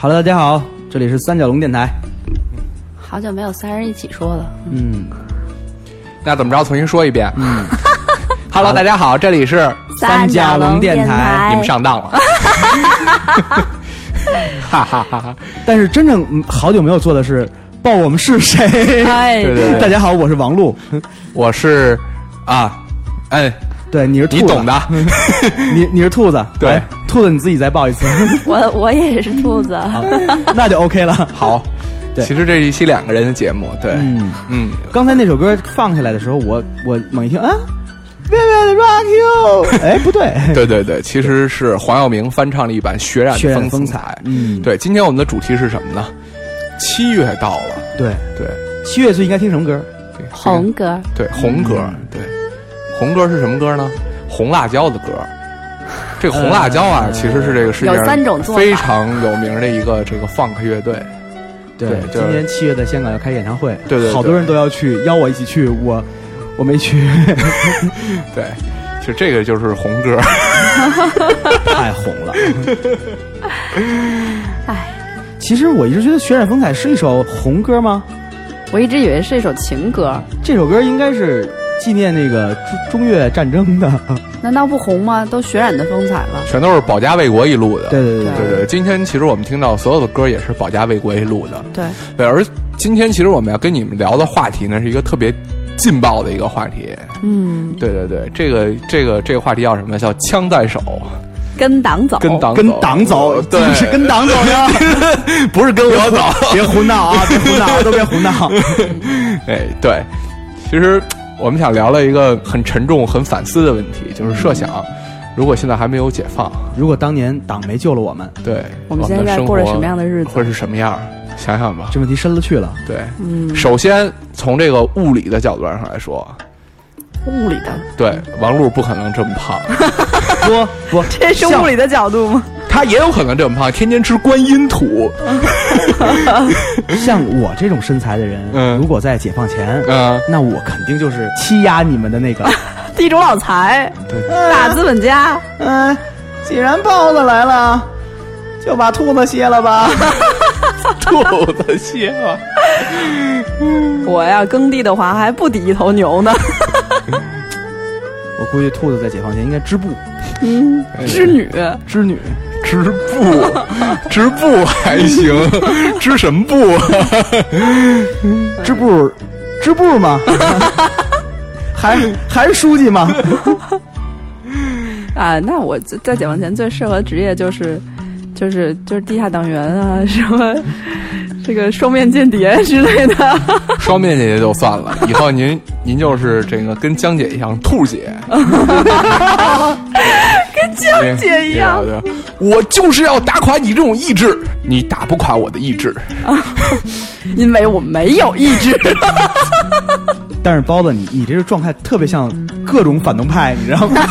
Hello，大家好，这里是三角龙电台。好久没有三人一起说了，嗯，那怎么着？重新说一遍。嗯，Hello，大家好，这里是三角龙电台你们上当了。哈哈哈哈！但是真正嗯好久没有做的是报我们是谁。哎，对对对大家好，我是王璐。我是啊，哎，对，你是兔子你懂的。你你是兔子。对来兔子你自己再报一次，我我也是兔子，那就 OK 了。好，对。其实这是一期两个人的节目。对，嗯，嗯，刚才那首歌放下来的时候，我我猛一听啊 Rock You，哎，不对，对对对，其实是黄耀明翻唱了一版《血染的风风采。嗯，对，今天我们的主题是什么呢？七月到了，对，对，七月最应该听什么歌？对红歌，对红歌，嗯。对，红歌是什么歌呢？红辣椒的歌。这个红辣椒啊，呃其实是这个世界有上三种做法非常有名的一个这个 funk 乐队。对对，今年七月在香港要开演唱会，对对对好多人都要去，邀我一起去，我我没去。对，其实这个就是红歌。太红了。哎，其实我一直觉得《血染风采》是一首红歌吗？我一直以为是一首情歌，这首歌应该是纪念那个中中越战争的。难道不红吗？都血染的风采了。全都是保家卫国一路的。对对对对对，今天其实我们听到所有的歌也是保家卫国一路的。对，对，而今天其实我们要跟你们聊的话题呢，是一个特别劲爆的一个话题。嗯，对对对，这个这个这个话题叫什么？叫枪在手，跟党走，跟党跟党走，对，是跟党走呀，不是跟我走。别胡闹啊！别胡闹，都别胡闹。哎，对，其实我们想聊了一个很沉重、很反思的问题，就是设想，如果现在还没有解放，如果当年党没救了我们，对，我们现在生活过着什么样的日子会是什么样？想想吧。这问题深了去了。对，嗯，首先从这个物理的角度上来说，物理的，对，王璐不可能这么胖，不 不，这是物理的角度吗？他也有可能这么胖，天天吃观音土。像我这种身材的人，嗯如果在解放前，嗯，那我肯定就是欺压你们的那个。地主老财，对，大资本家，嗯，既然豹子来了，就把兔子歇了吧。兔子歇了，我呀耕地的话还不抵一头牛呢。我估计兔子在解放前应该织布，嗯，织女，织女。织布，织布还行，织什么布啊？织布，织布吗？还还是书记吗？啊，那我在在解放前最适合的职业就是，就是就是地下党员啊，什么这个双面间谍之类的。双面间谍就算了，以后您您就是这个跟江姐一样，兔姐，跟江姐一样。我就是要打垮你这种意志，你打不垮我的意志。因为我没有意志。但是包子，你你这个状态特别像各种反动派，你知道吗？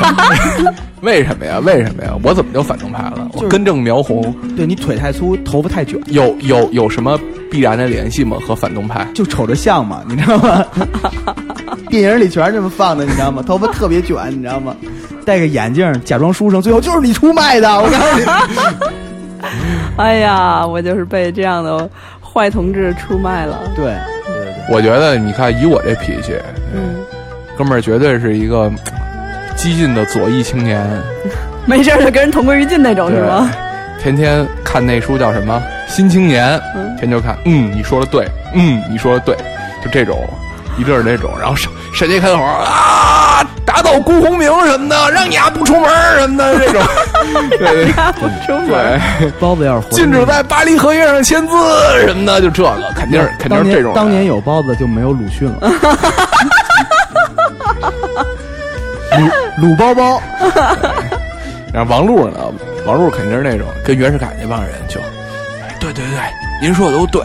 为什么呀？为什么呀？我怎么就反动派了？就是我根正苗红，对你腿太粗，头发太卷，有有有什么必然的联系吗？和反动派？就瞅着像嘛，你知道吗？电影里全是这么放的，你知道吗？头发特别卷，你知道吗？戴个眼镜，假装书生，最后就是你出卖的。我告诉你，哎呀，我就是被这样的坏同志出卖了。对对对对，我觉得你看，以我这脾气，嗯，哥们儿绝对是一个激进的左翼青年，没事就跟人同归于尽那种，是吗？天天看那书叫什么《新青年》，天天就看，嗯，你说的对，嗯，你说的对，就这种，一阵儿那种，然后闪闪电开火啊，打倒辜鸿铭什么的，让你丫不出门什么的这种，对 对。不出门。对，包子要是活禁止在巴黎合约上签字什么的，就这个，肯定是肯定是这种当年有包子就没有鲁迅了。鲁鲁包包，然后王璐呢，王璐肯定是那种跟袁世凯那帮人就，哎对对对，您说的都对，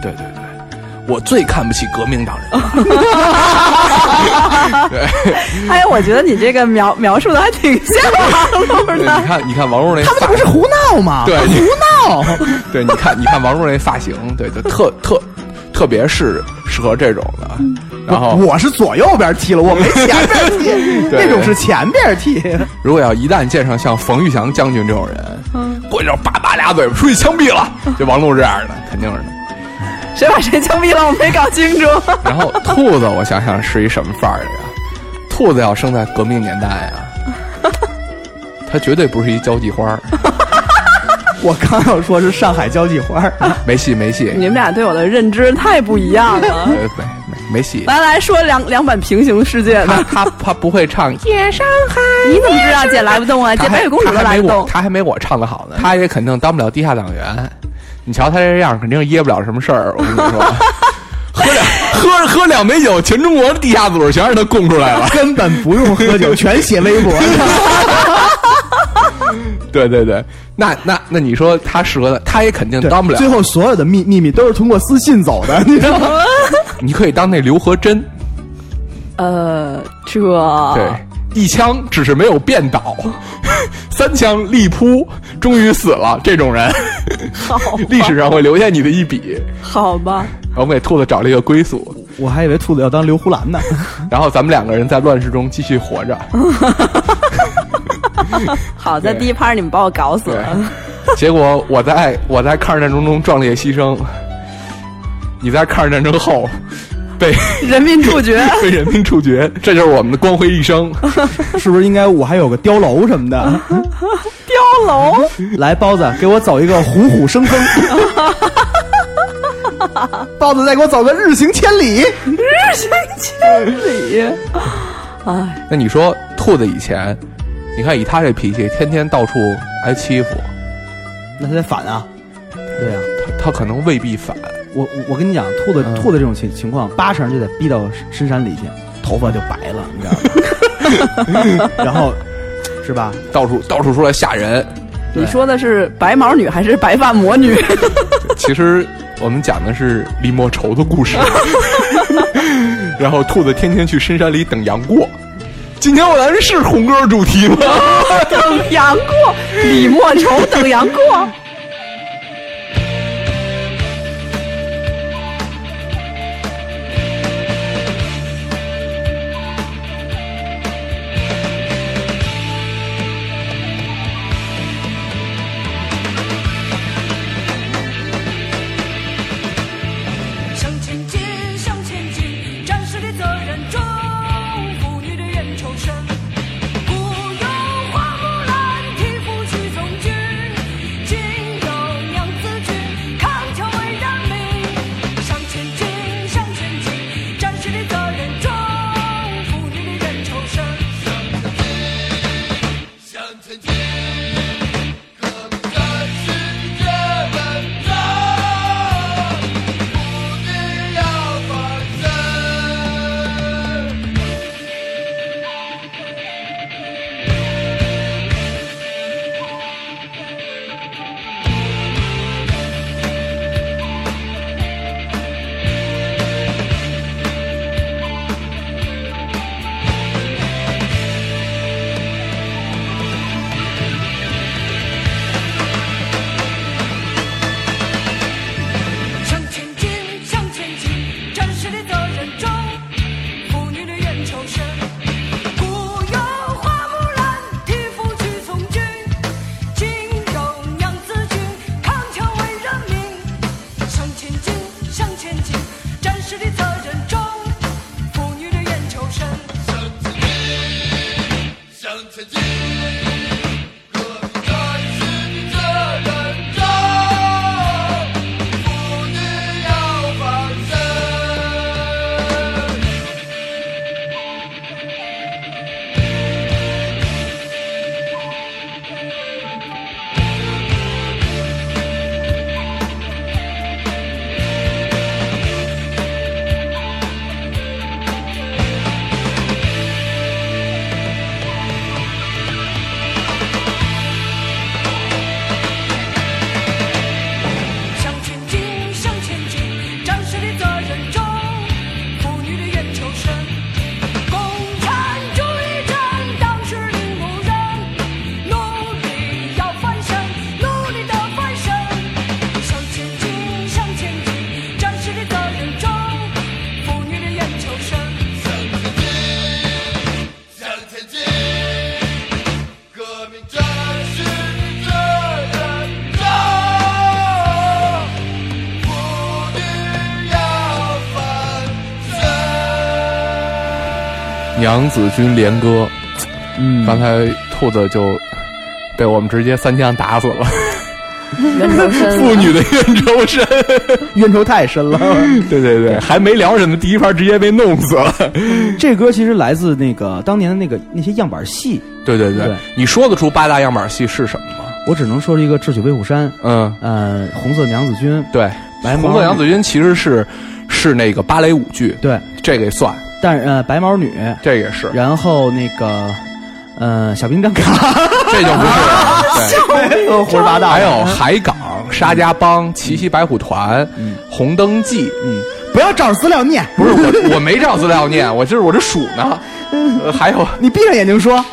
对对对，我最看不起革命党人对。哎，我觉得你这个描描述的还挺像王璐你。看，你看王璐那发他们这不是胡闹吗？对你胡闹。对，你看，你看王璐那发型，对，就特特特别是适合这种的。然后，我是左右边剃了，我没前边剃，对那种是前边剃。如果要一旦见上像冯玉祥将军这种人，过去就叭叭俩嘴巴出去枪毙了，就王璐这样的，肯定是的。谁把谁枪毙了？我没搞清楚。然后兔子，我想想是一什么范儿的呀？兔子要生在革命年代呀，它绝对不是一交际花儿，我刚要说是上海交际花，没戏没戏，你们俩对我的认知太不一样了。呃没没没戏。来来说两两版平行世界他的，他他不会唱夜上海，你怎么知道姐来不动啊？姐白雪公主都他还没我来不动。他还没我唱的好呢，他也肯定当不了地下党员。你瞧他这样，肯定噎不了什么事儿。我跟你说，喝两喝喝两杯酒，全中国的地下组织全让他供出来了。根本不用喝酒，全写微博。对对对，那那那你说他适合的，他也肯定当不了。最后所有的秘秘密都是通过私信走的，你知道吗？你可以当那刘和珍，呃，这对，一枪只是没有变倒，三枪力扑，终于死了。这种人，好 历史上会留下你的一笔。好吧，我们给兔子找了一个归宿，我还以为兔子要当刘胡兰呢。然后咱们两个人在乱世中继续活着。好在第一拍你们把我搞死了。结果我在我在抗日战争中壮烈牺牲，你在抗日战争后被人民处决，被人民处决，这就是我们的光辉一生。是不是应该我还有个碉楼什么的？碉楼，来包子，给我走一个虎虎生风。包子，再给我走个日行千里。日行千里。哎，那你说兔子以前，你看以他这脾气，天天到处挨欺负，那他得反啊。对呀、他他可能未必反。我我我跟你讲，兔子嗯兔子这种情情况，八成就得逼到深山里去，头发就白了，你知道吗？然后是吧？到处到处出来吓人。你说的是白毛女还是白发魔女？其实我们讲的是李莫愁的故事。然后兔子天天去深山里等杨过。今天我来的是红歌主题吗？等杨过，李莫愁等杨过。身。娘子军连歌，嗯刚才兔子就被我们直接三枪打死了。冤仇深，妇女的冤仇深，冤仇太深了。对对对，还没聊什么，第一盘直接被弄死了。这歌其实来自那个当年的那个那些样板戏，对对对对，你说得出八大样板戏是什么吗？我只能说是一个《智取威虎山》，嗯，呃，红色娘子军，对，白红色娘子军其实是是那个芭蕾舞剧，对，这个也算，但是呃，白毛女，这也是，然后那个呃，小兵张嘎，这就不是。对，呃胡说八道，还有海港、沙家浜、奇袭白虎团、嗯红灯记，嗯，不要照着资料念，不是我，我没照资料念，我就是我这数呢。呃还有你闭上眼睛说，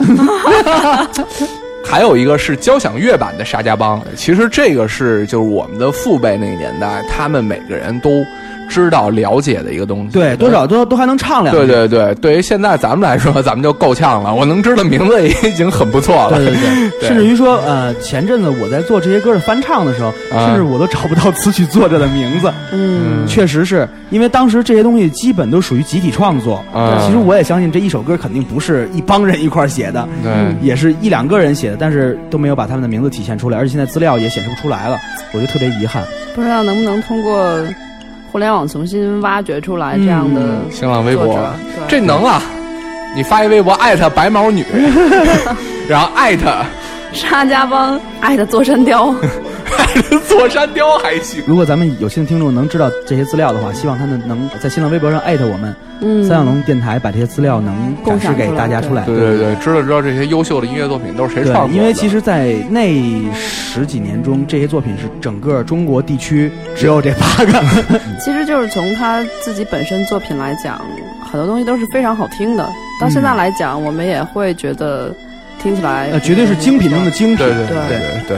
还有一个是交响乐版的沙家浜，其实这个是就是我们的父辈那个年代，他们每个人都知道、了解的一个东西。对，多少都都还能唱两句。对对对，对于现在咱们来说，咱们就够呛了。我能知道名字也已经很不错了。对对对，对 甚至于说，呃，前阵子我在做这些歌的翻唱的时候，啊甚至我都找不到词曲作者的名字。嗯，确实是因为当时这些东西基本都属于集体创作。啊其实我也相信这一首歌肯定不是一帮人一块儿写的，对也是一两个人写的，但是都没有把他们的名字体现出来，而且现在资料也显示不出来了，我就特别遗憾。不知道能不能通过互联网重新挖掘出来这样的新浪微博，这能啊！你发一微博艾特白毛女，然后艾特沙家浜艾特座山雕，座山雕还行。如果咱们有幸的听众能知道这些资料的话，希望他们能在新浪微博上艾特我们、嗯，三角龙电台，把这些资料能展示给大家出来。对对对，知道知道这些优秀的音乐作品都是谁创作的。因为其实，在那十几年中，这些作品是整个中国地区只有这八个。其实就是从他自己本身作品来讲，很多东西都是非常好听的。到现在来讲，我们也会觉得听起来呃，绝对是精品中的精品。对对对对对对，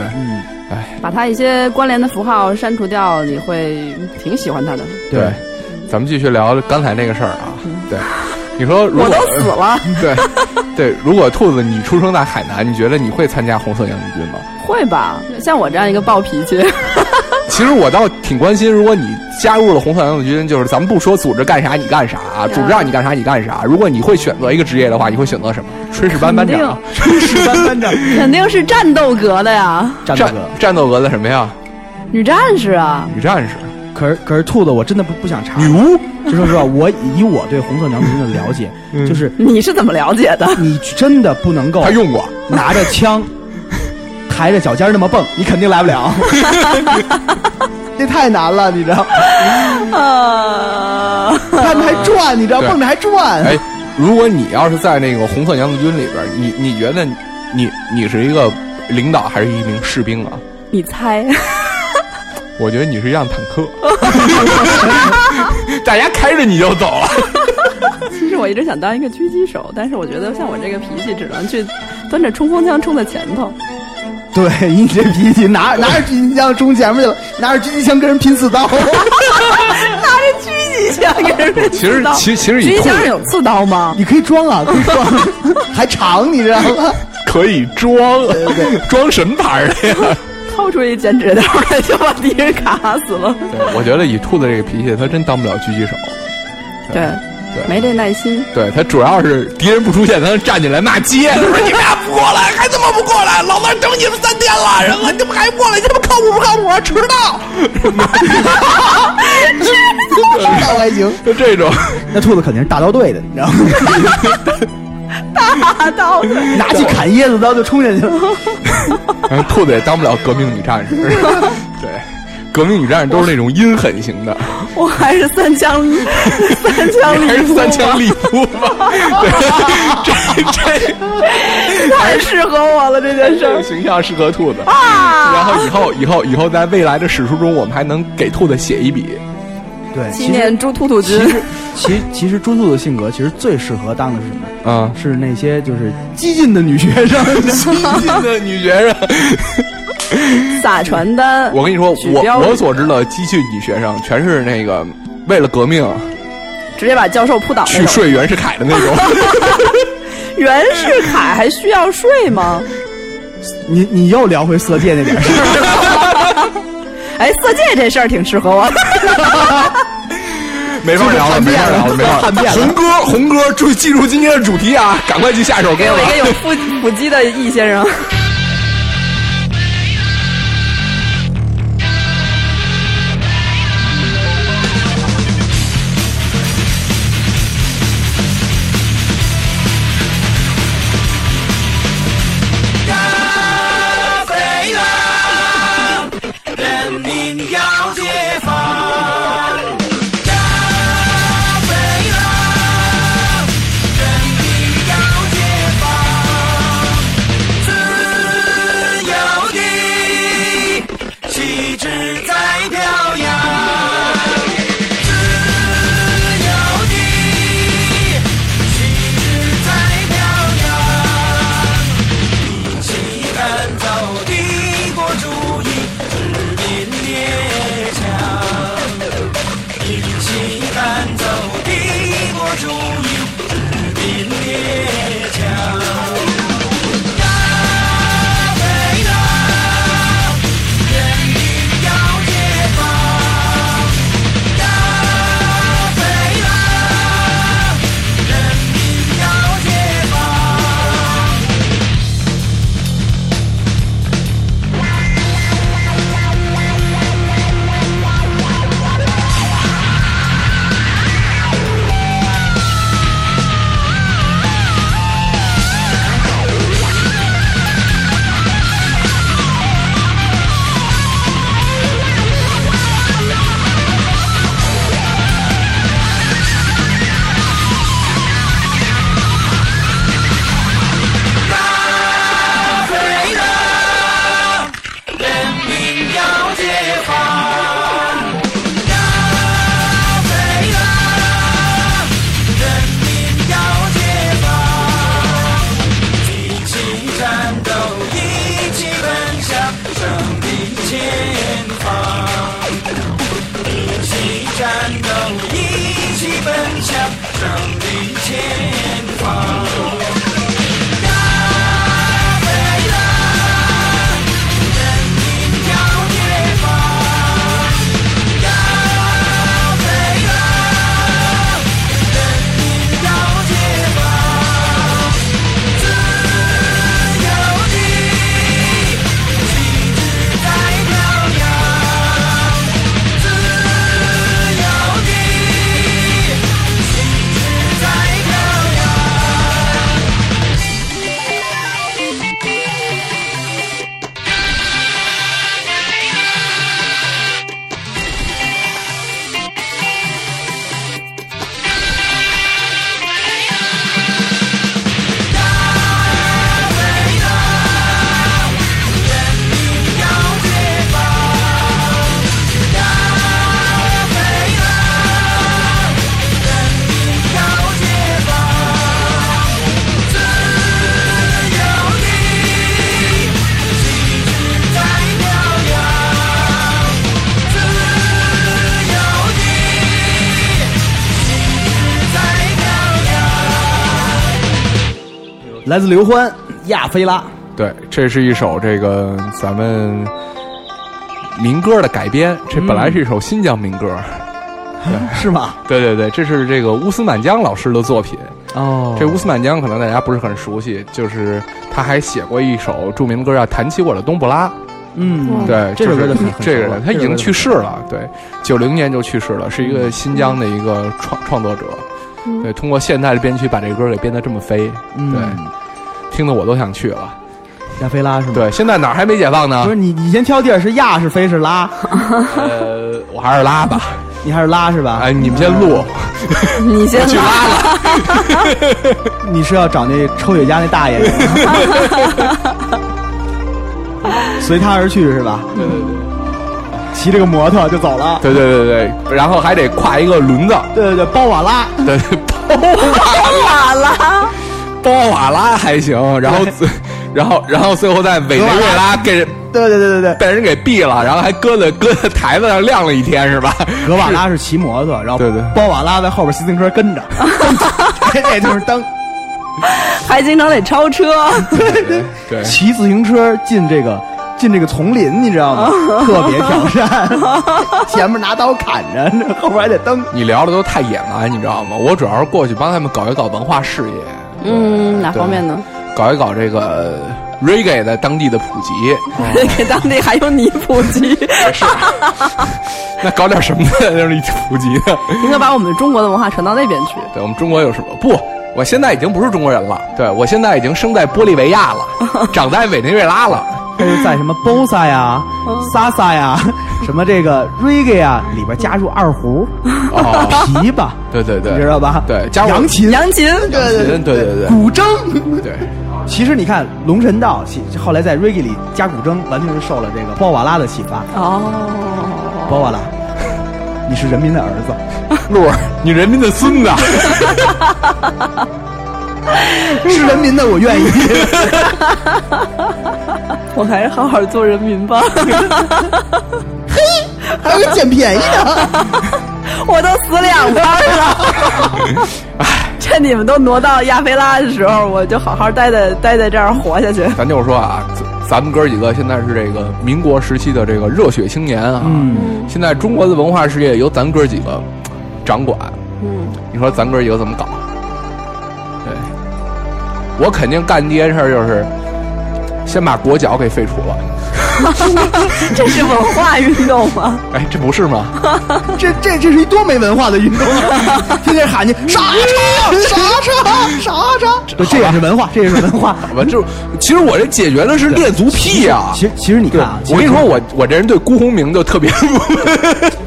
嗯，把它一些关联的符号删除掉，你会挺喜欢他的。对，咱们继续聊刚才那个事儿啊。对，你说如果我都死了，对对，如果兔子你出生在海南，你觉得你会参加红色洋将军吗？会吧？像我这样一个暴脾气，其实我倒挺关心，如果你加入了红色娘子军，就是咱们不说组织干啥你干啥，组织让你干啥你干啥。如果你会选择一个职业的话，你会选择什么？炊事班班长、炊事班班长，肯定是战斗格的呀，战战斗格。战斗格的什么呀？女战士啊。女战士、可是可是兔子，我真的不不想查。女巫。就说实话，我以我对红色娘子军的了解，就是你是怎么了解的？你真的不能够他用过，拿着枪，抬着脚尖那么蹦，你肯定来不了。这太难了，你知道？啊，看着还转，你知道？蹦着还转。哎，如果你要是在那个红色娘子军里边，你你觉得你你是一个领导还是一名士兵啊？你猜？我觉得你是一辆坦克，大家开着你就走了。其实我一直想当一个狙击手，但是我觉得像我这个脾气，只能去端着冲锋枪冲在前头。对你这脾气，拿拿着狙击枪冲前面去了，拿着狙击枪跟人拼刺刀。拿着狙击枪跟人拼其实其其实狙击以兔子枪上有刺刀吗？你可以装啊，可以装，还长，你知道吗？可以装，装什么牌的呀。掏出一剪纸刀来就把敌人卡死了。对，我觉得以兔子这个脾气，他真当不了狙击手。对，对没这耐心。对他主要是敌人不出现，他能站起来骂街，说你们俩不过来，还他妈不过来，老子等你们三天了，人了，你们还不过来，你们靠谱不靠谱？迟到，迟到还行。就这种。那兔子肯定是大刀队的，你知道吗？大刀的，拿起砍椰子刀就冲下去了。然后兔子也当不了革命女战士。对，革命女战士都是那种阴狠型的，我还是三枪 三枪还是利夫三枪吧利夫吧？对，这这 太适合我了这件事儿形象适合兔子。啊！然后以后以后以后在未来的史书中，我们还能给兔子写一笔。对，纪念猪兔兔君其实其其实猪兔的性格其实最适合当的是什么？啊，是那些就是激进的女学生。激进的女学生。撒传单，我跟你说，我我所知的激进女学生，全是那个为了革命直接把教授扑倒。去睡袁世凯的那种。袁世凯还需要睡吗？你你又聊回色戒那点事儿，哎，色戒这事儿挺适合我。没法聊了，没法聊了，没法叛变了红哥，红哥，注意记住今天的主题啊！赶快去下一首歌给我一个了。有腹腹肌的易先生。down. 来自刘欢《亚非拉》。对，这是一首这个咱们民歌的改编，这本来是一首新疆民歌。是吗？对对对，这是这个乌斯满江老师的作品。哦这乌斯满江可能大家不是很熟悉，就是他还写过一首著名的歌叫《弹起我的冬不拉》。嗯，对，这首就是歌就很很这个他已经去世了，对，九零年就去世了，是一个新疆的一个创创作者。对，通过现代的编曲把这歌给编得这么飞，嗯对，听得我都想去了。亚非拉是吗？，对，现在哪儿还没解放呢不？是你，你先挑地儿是亚是非是拉，呃，我还是拉吧。你还是拉是吧？哎，你们先录，你先去拉了。你是要找那抽雪茄那大爷？随他而去是吧？对对对。骑着个摩托就走了。对对对对，然后还得跨一个轮子，对对对，包瓦拉，对，包瓦瓦拉，包瓦拉还行，然后最，然后然后最后在委内瑞拉给人对对对对对，被人给毙了，然后还搁在搁在台子上晾了一天，是吧？格瓦拉是骑摩托，然后对对包瓦拉在后边骑自行车跟着，这 这就是蹬。还经常得超车对。对，骑自行车进这个进这个丛林，你知道吗？特别挑战，前面拿刀砍着，后边还得蹬。你聊的都太野蛮，你知道吗？我主要是过去帮他们搞一搞文化事业，嗯，哪方面呢？搞一搞这个 reggae 在当地的普及。给当地还有你普及，是，那搞点什么呢？让你普及呢？应该把我们中国的文化传到那边去。对我们中国有什么？不，我现在已经不是中国人了，对我现在已经生在玻利维亚了，长在委内瑞拉了。他就在什么 bossa 呀、萨萨呀、什么这个 reggae 呀里边加入二胡、哦，琵琶，对对对，你知道吧？对，加入扬琴、扬琴，对对对对对对古筝。对，其实你看龙神道，其后来在 reggae 里加古筝，完全是受了这个包瓦拉的启发。哦，包瓦拉，你是人民的儿子，鹿儿，你人民的孙子。是人民的，我愿意。我还是好好做人民吧。嘿 还有个捡便宜的，我都死两半了。趁你们都挪到亚非拉的时候，我就好好待在待在这儿活下去。咱就是说啊，咱咱们哥几个现在是这个民国时期的这个热血青年啊。嗯，现在中国的文化事业由咱哥几个掌管，嗯，你说咱哥几个怎么搞？对，我肯定干第一件事儿就是先把国脚给废除了。这是文化运动吗？哎，这不是吗？这这这是一多没文化的运动啊！天天喊你傻叉傻叉傻叉，这也是文化，这也是文化。我就其实我这解决的是恋足癖啊、其实其实你看啊，我跟你说，我我这人对辜鸿铭就特别，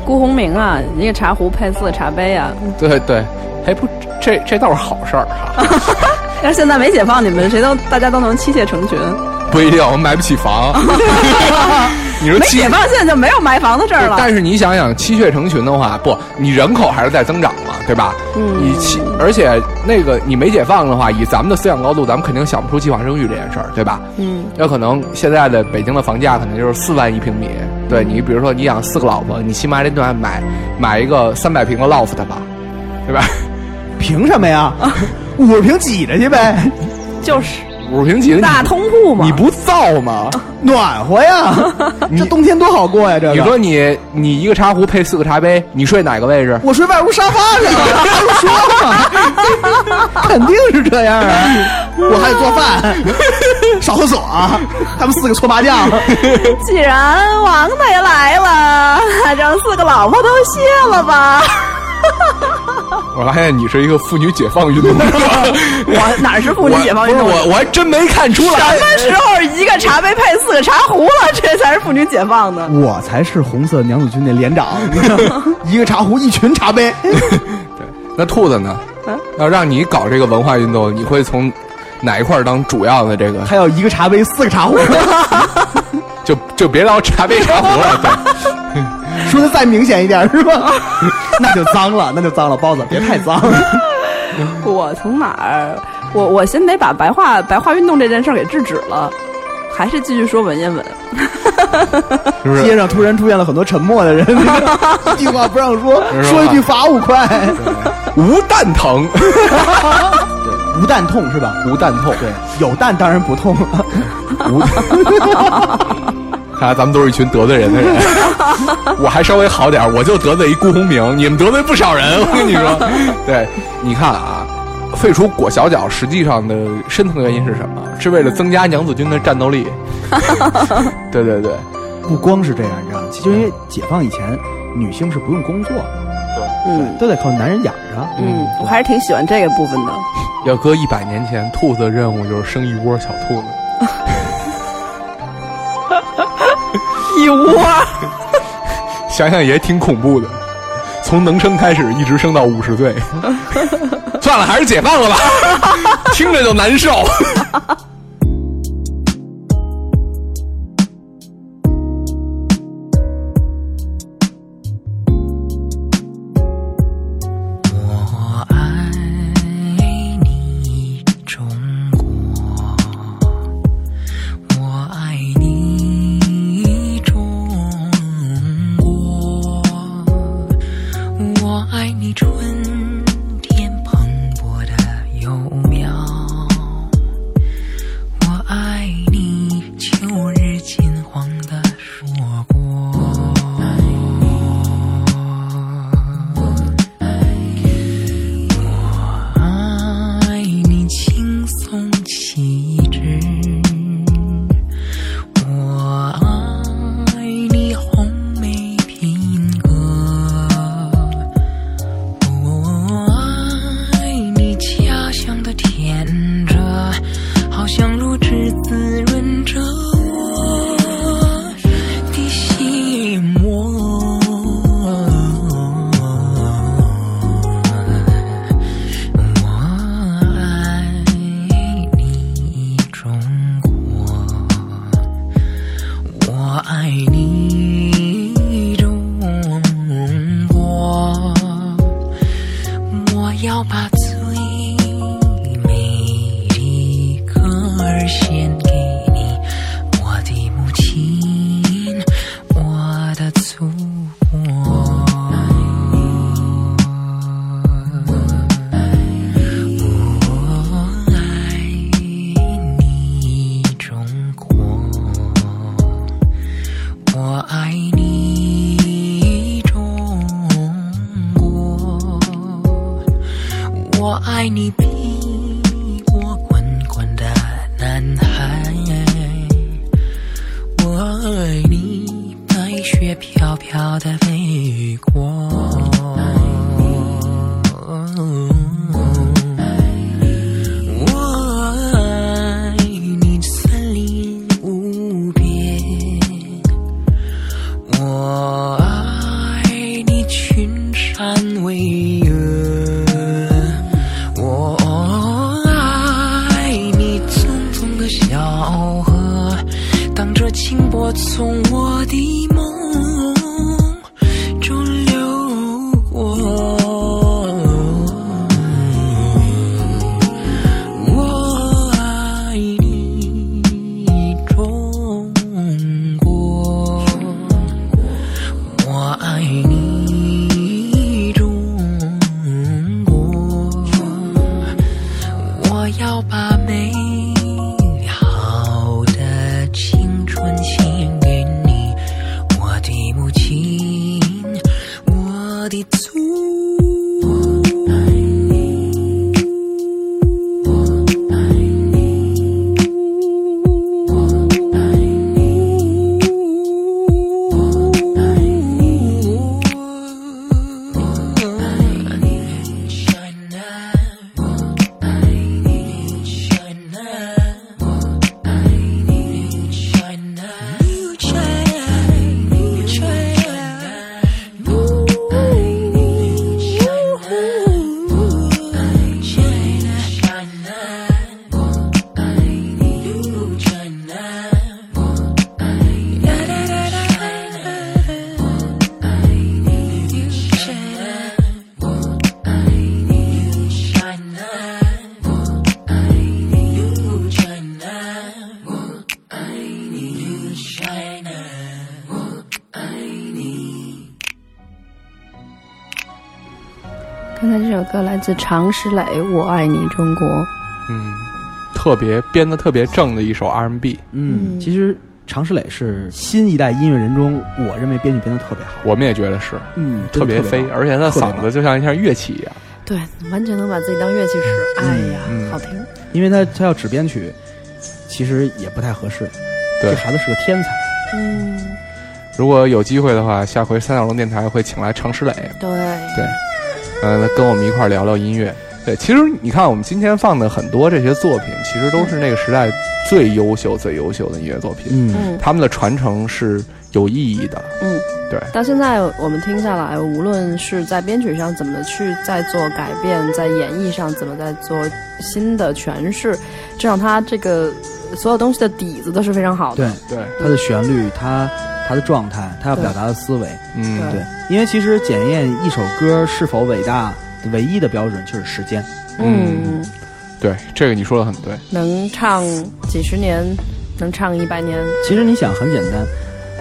辜鸿铭啊，一个茶壶配四个茶杯啊。对对，哎不，这这倒是好事儿哈。要是现在没解放，你们谁都大家都能妻妾成群。不一定，我们买不起房。你说没解放，现在就没有买房的事儿了。但是你想想，妻妾成群的话，不，你人口还是在增长嘛，对吧？嗯你妻，而且那个你没解放的话，以咱们的思想高度，咱们肯定想不出计划生育这件事儿，对吧？嗯，有可能现在的北京的房价可能就是四万一平米，对你，比如说你养四个老婆，你起码得得买买一个三百平的 loft 吧，对吧？凭什么呀？五十平挤着去呗，就是五十平几的大通铺嘛。你不造吗？暖和呀！这冬天多好过呀！这个你说你你一个茶壶配四个茶杯，你睡哪个位置？我睡外屋沙发上，还用说吗？肯定是这样啊！我还得做饭，上厕所，他们四个搓麻将。既然王大爷来了，让四个老婆都歇了吧。我发现你是一个妇女解放运动者。我哪是妇女解放运动？我不是我，我还真没看出来。什么时候一个茶杯配四个茶壶了？这才是妇女解放呢。我才是红色娘子军的连长，一个茶壶一群茶杯。对那兔子呢？要让你搞这个文化运动，你会从哪一块儿当主要的这个？还有一个茶杯四个茶壶，就就别聊茶杯茶壶了。对，说的再明显一点是吧？那就脏了，那就脏了，包子别太脏。我从哪儿？我我先得把白话白话运动这件事儿给制止了，还是继续说文言文。是不是？街上突然出现了很多沉默的人，一句话不让说，说一句罚五块。无蛋疼。无蛋痛是吧？无蛋痛，对，有蛋当然不痛了。无。看来咱们都是一群得罪人的人，我还稍微好点儿，我就得罪一顾鸿明，你们得罪不少人，我跟你说。对，你看啊，废除裹小脚实际上的深层原因是什么？是为了增加娘子军的战斗力。对对对，不光是这样，你知道吗？其实因为解放以前，女性是不用工作的，嗯都得靠男人养着。嗯，我还是挺喜欢这个部分的。要搁一百年前，兔子的任务就是生一窝小兔子。一窝，想想也挺恐怖的，从能生开始一直生到五十岁。算了，还是解放了吧，听着就难受。首来自常石磊，《我爱你中国》。嗯，特别编的特别正的一首 R&B，嗯，嗯其实常石磊是新一代音乐人中，我认为编曲编的特别好。我们也觉得是嗯，特别飞，而且他嗓子就像一下乐器一样。对，完全能把自己当乐器使。哎呀，嗯好听。因为他他要只编曲，其实也不太合适。对这孩子是个天才。嗯，如果有机会的话，下回三角龙电台会请来常石磊，对，对，呃，跟我们一块儿聊聊音乐。对，其实你看，我们今天放的很多这些作品，其实都是那个时代最优秀、最优秀的音乐作品。嗯，嗯他们的传承是有意义的。嗯，对。到现在我们听下来，无论是在编曲上怎么去再做改变，在演绎上怎么在做新的诠释，至少它这个所有东西的底子都是非常好的。对，对，它的旋律，他他的状态，他要表达的思维，嗯，对，因为其实检验一首歌是否伟大，唯一的标准就是时间。嗯，对，这个你说的很对。能唱几十年，能唱一百年。其实你想很简单，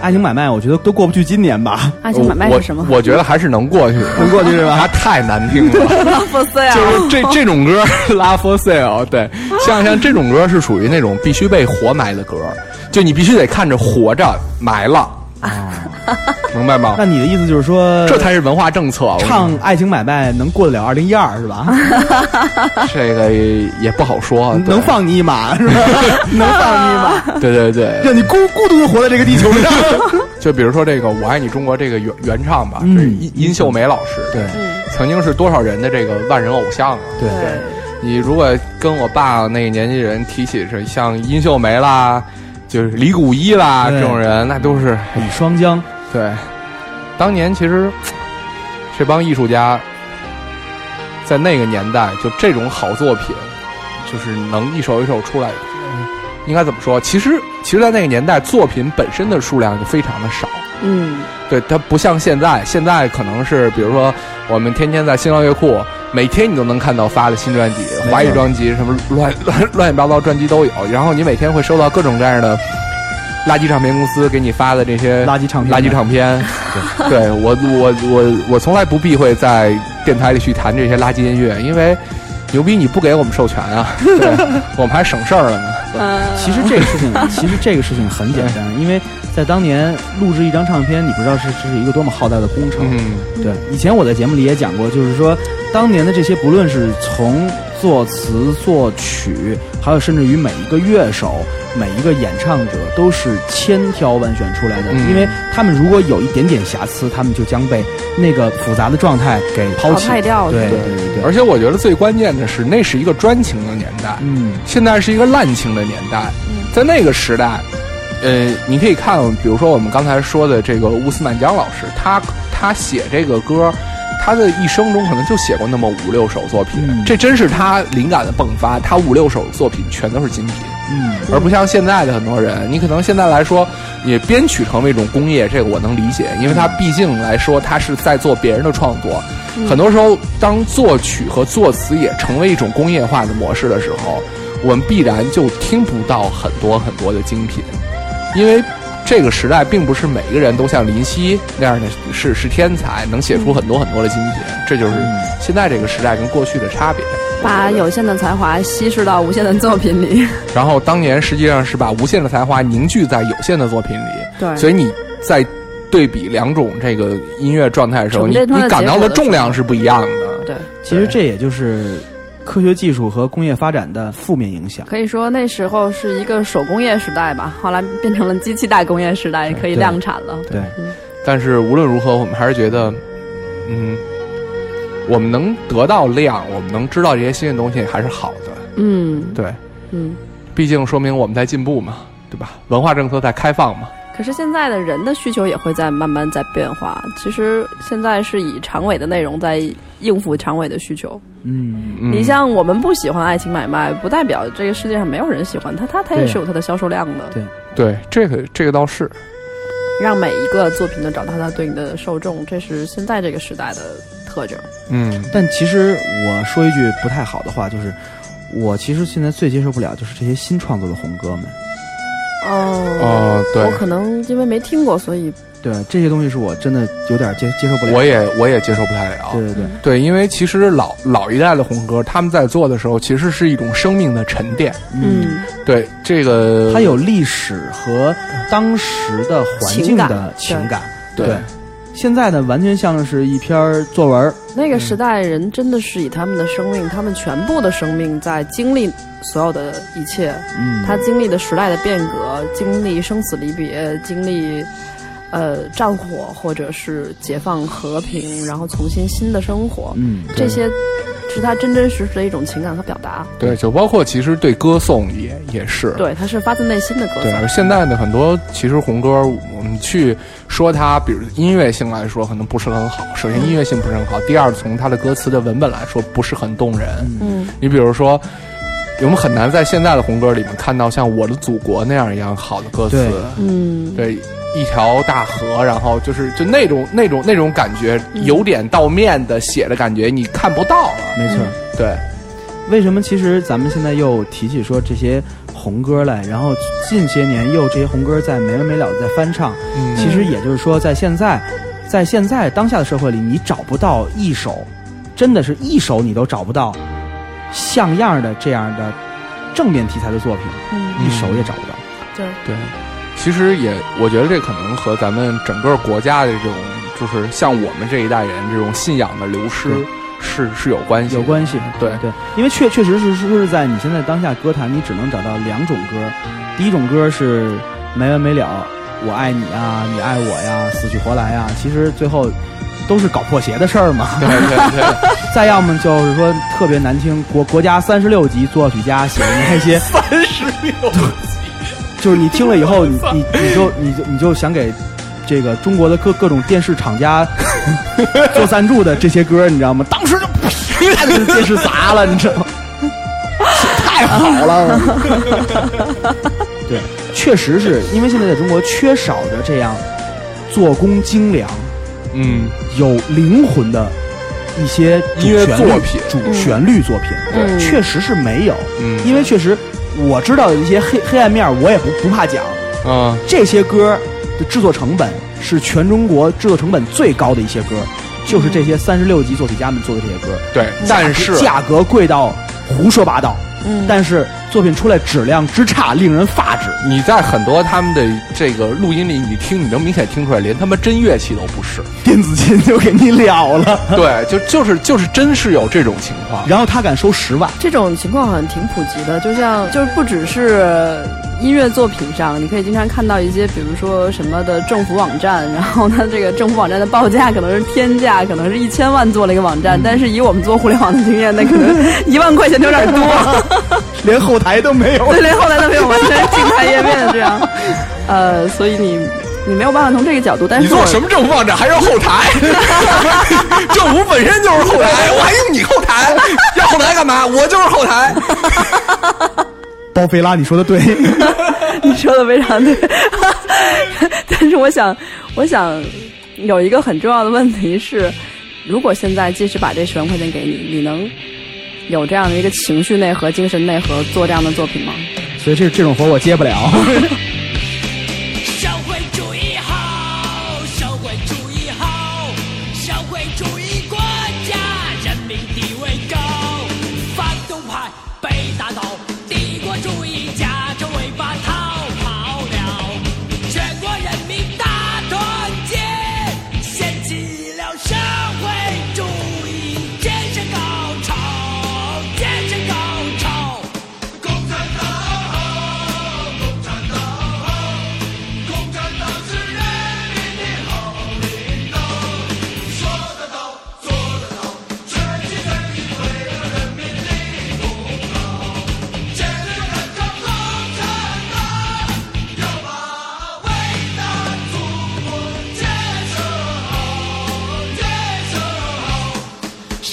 爱情买卖，我觉得都过不去今年吧，爱情买卖我是什么？我觉得还是能过去的，能过去是吧？它太难听了。不是呀就是这这种歌，Love for Sale，对，像像这种歌是属于那种必须被活埋的歌，就你必须得看着活着埋了，明白吗？那你的意思就是说，这才是文化政策。唱爱情买卖能过得了二零一二是吧？说 这个也不好说，能放你一马是吧？能放你一马，对对对，让你孤孤独的活在这个地球上。就比如说这个《我爱你中国》这个原原唱吧，这是殷殷秀梅老师，对曾经是多少人的这个万人偶像啊。对对，你如果跟我爸那个年纪人提起是像殷秀梅啦，就是李谷一啦这种人，那都是李双江，对。当年其实 这帮艺术家在那个年代，就这种好作品，就是能一首一首出来。应该怎么说？其实，其实，在那个年代，作品本身的数量就非常的少。嗯，对，它不像现在，现在可能是比如说我们天天在新浪乐库，每天你都能看到发的新专辑、华语专辑，什么乱 乱乱七八糟专辑都有。然后你每天会收到各种各样的垃圾唱片公司给你发的这些垃圾唱片垃圾唱片。对我我我我从来不避讳在电台里去谈这些垃圾音乐，因为牛逼你不给我们授权啊，对 我们还省事儿了呢。其实这个事情，其实这个事情很简单，因为在当年录制一张唱片，你不知道是这是一个多么浩大的工程。嗯，对，以前我在节目里也讲过，就是说，当年的这些，不论是从作词、作曲，还有甚至于每一个乐手、每一个演唱者，都是千挑万选出来的。嗯因为他们如果有一点点瑕疵，他们就将被那个复杂的状态给抛弃淘汰掉对对对对对，而且我觉得最关键的是，那是一个专情的年代。嗯，现在是一个滥情的年代，在那个时代，呃，你可以看，比如说我们刚才说的这个乌斯曼江老师，他他写这个歌，他的一生中可能就写过那么五六首作品，嗯这真是他灵感的迸发，他五六首作品全都是精品。嗯，而不像现在的很多人，你可能现在来说，你编曲成为一种工业，这个我能理解，因为它毕竟来说，它是在做别人的创作。很多时候，当作曲和作词也成为一种工业化的模式的时候，我们必然就听不到很多很多的精品，因为这个时代并不是每个人都像林夕那样的是是天才，能写出很多很多的精品，这就是现在这个时代跟过去的差别。把有限的才华稀释到无限的作品里。然后当年实际上是把无限的才华凝聚在有限的作品里，对所以你在对比两种这个音乐状态的时候，你你感到的重量是不一样的。对，其实这也就是科学技术和工业发展的负面影响。可以说那时候是一个手工业时代吧，后来变成了机器大工业时代，可以量产了。对，但是无论如何，我们还是觉得，嗯，我们能得到量，我们能知道这些新的东西还是好的。嗯对，嗯。毕竟说明我们在进步嘛，对吧？文化政策在开放嘛。可是现在的人的需求也会在慢慢在变化。其实现在是以长尾的内容在应付长尾的需求。嗯，嗯、你像我们不喜欢爱情买卖，不代表这个世界上没有人喜欢它，它它也是有它的销售量的。对。对这个这个倒是，让每一个作品都找到它对应的受众，这是现在这个时代的特征。嗯。但其实我说一句不太好的话，就是我其实现在最接受不了就是这些新创作的红歌们，哦。哦对。我可能因为没听过，所以对这些东西是我真的有点接接受不了。我也我也接受不太了。对对对，对，因为其实老老一代的红歌，他们在做的时候，其实是一种生命的沉淀。嗯，对这个，它有历史和当时的环境的情情感。对对，现在呢，完全像是一篇作文。那个时代人真的是以他们的生命，他们全部的生命在经历所有的一切。嗯，他经历的时代的变革，经历生死离别，经历呃战火或者是解放和平，然后重新新的生活，嗯，这些是他真真实实的一种情感和表达。对，就包括其实对歌颂也也是。对，他是发自内心的歌对，颂。而现在的很多其实红歌，我们去说它，比如音乐性来说，可能不是很好。首先音乐性不是很好，第二从它的歌词的文本来说，不是很动人。嗯，你比如说，我们很难在现在的红歌里面看到像《我的祖国》那样一样好的歌词。对嗯，对，一条大河，然后就是就那种那种那种感觉，由点到面的写的感觉，你看不到了。没错。对，为什么其实咱们现在又提起说这些红歌来，然后近些年又这些红歌在没完没了的在翻唱？嗯其实也就是说，在现在，在现在当下的社会里，你找不到一首，真的是一首你都找不到像样的这样的正面题材的作品，嗯一首也找不到。对，对，其实也，我觉得这可能和咱们整个国家的这种，就是像我们这一代人这种信仰的流失对。是是有关系，有关系，对。对，因为确确实是说是在你现在当下歌坛，你只能找到两种歌，第一种歌是没完没了，我爱你啊，你爱我呀，死去活来呀，其实最后都是搞破鞋的事儿嘛。对对对，再要么就是说特别难听，国国家三十六级作曲家写的那些，三十六，就是你听了以后，你你 你就你就你就想给这个中国的各各种电视厂家 做赞助的这些歌，你知道吗？当时就啪就电视砸了，你知道吗？太好了，对，确实是因为现在在中国缺少着这样做工精良、嗯，有灵魂的一些主音乐旋律作品主旋律作品，嗯确实是没有。嗯因为确实我知道的一些黑黑暗面，我也不不怕讲。嗯，这些歌的制作成本是全中国制作成本最高的一些歌，就是这些三十六级作曲家们做的这些歌。对，但是价格贵到胡说八道，嗯，但是作品出来质量之差，令人发指。你在很多他们的这个录音里，你听，你能明显听出来，连他妈真乐器都不是。电子琴就给你了了，对，就就是就是真是有这种情况。然后他敢收十万，这种情况好像挺普及的，就像就是不只是音乐作品上，你可以经常看到一些，比如说什么的政府网站，然后呢，这个政府网站的报价可能是天价，可能是一千万做了一个网站，但是以我们做互联网的经验，那可能 一万块钱就有点多，连后台都没有。对，连后台都没有完全是静态页面这样，呃，所以你你没有办法从这个角度，但是你做什么政府网站还要后台？政府本身就是后台，我还用你后台？要后台干嘛？我就是后台。包菲拉，你说的对，你说的非常对，但是我想，我想有一个很重要的问题是，如果现在即使把这十万块钱给你，你能有这样的一个情绪内核、精神内核做这样的作品吗？所以这这种活我接不了。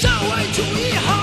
社会主义好，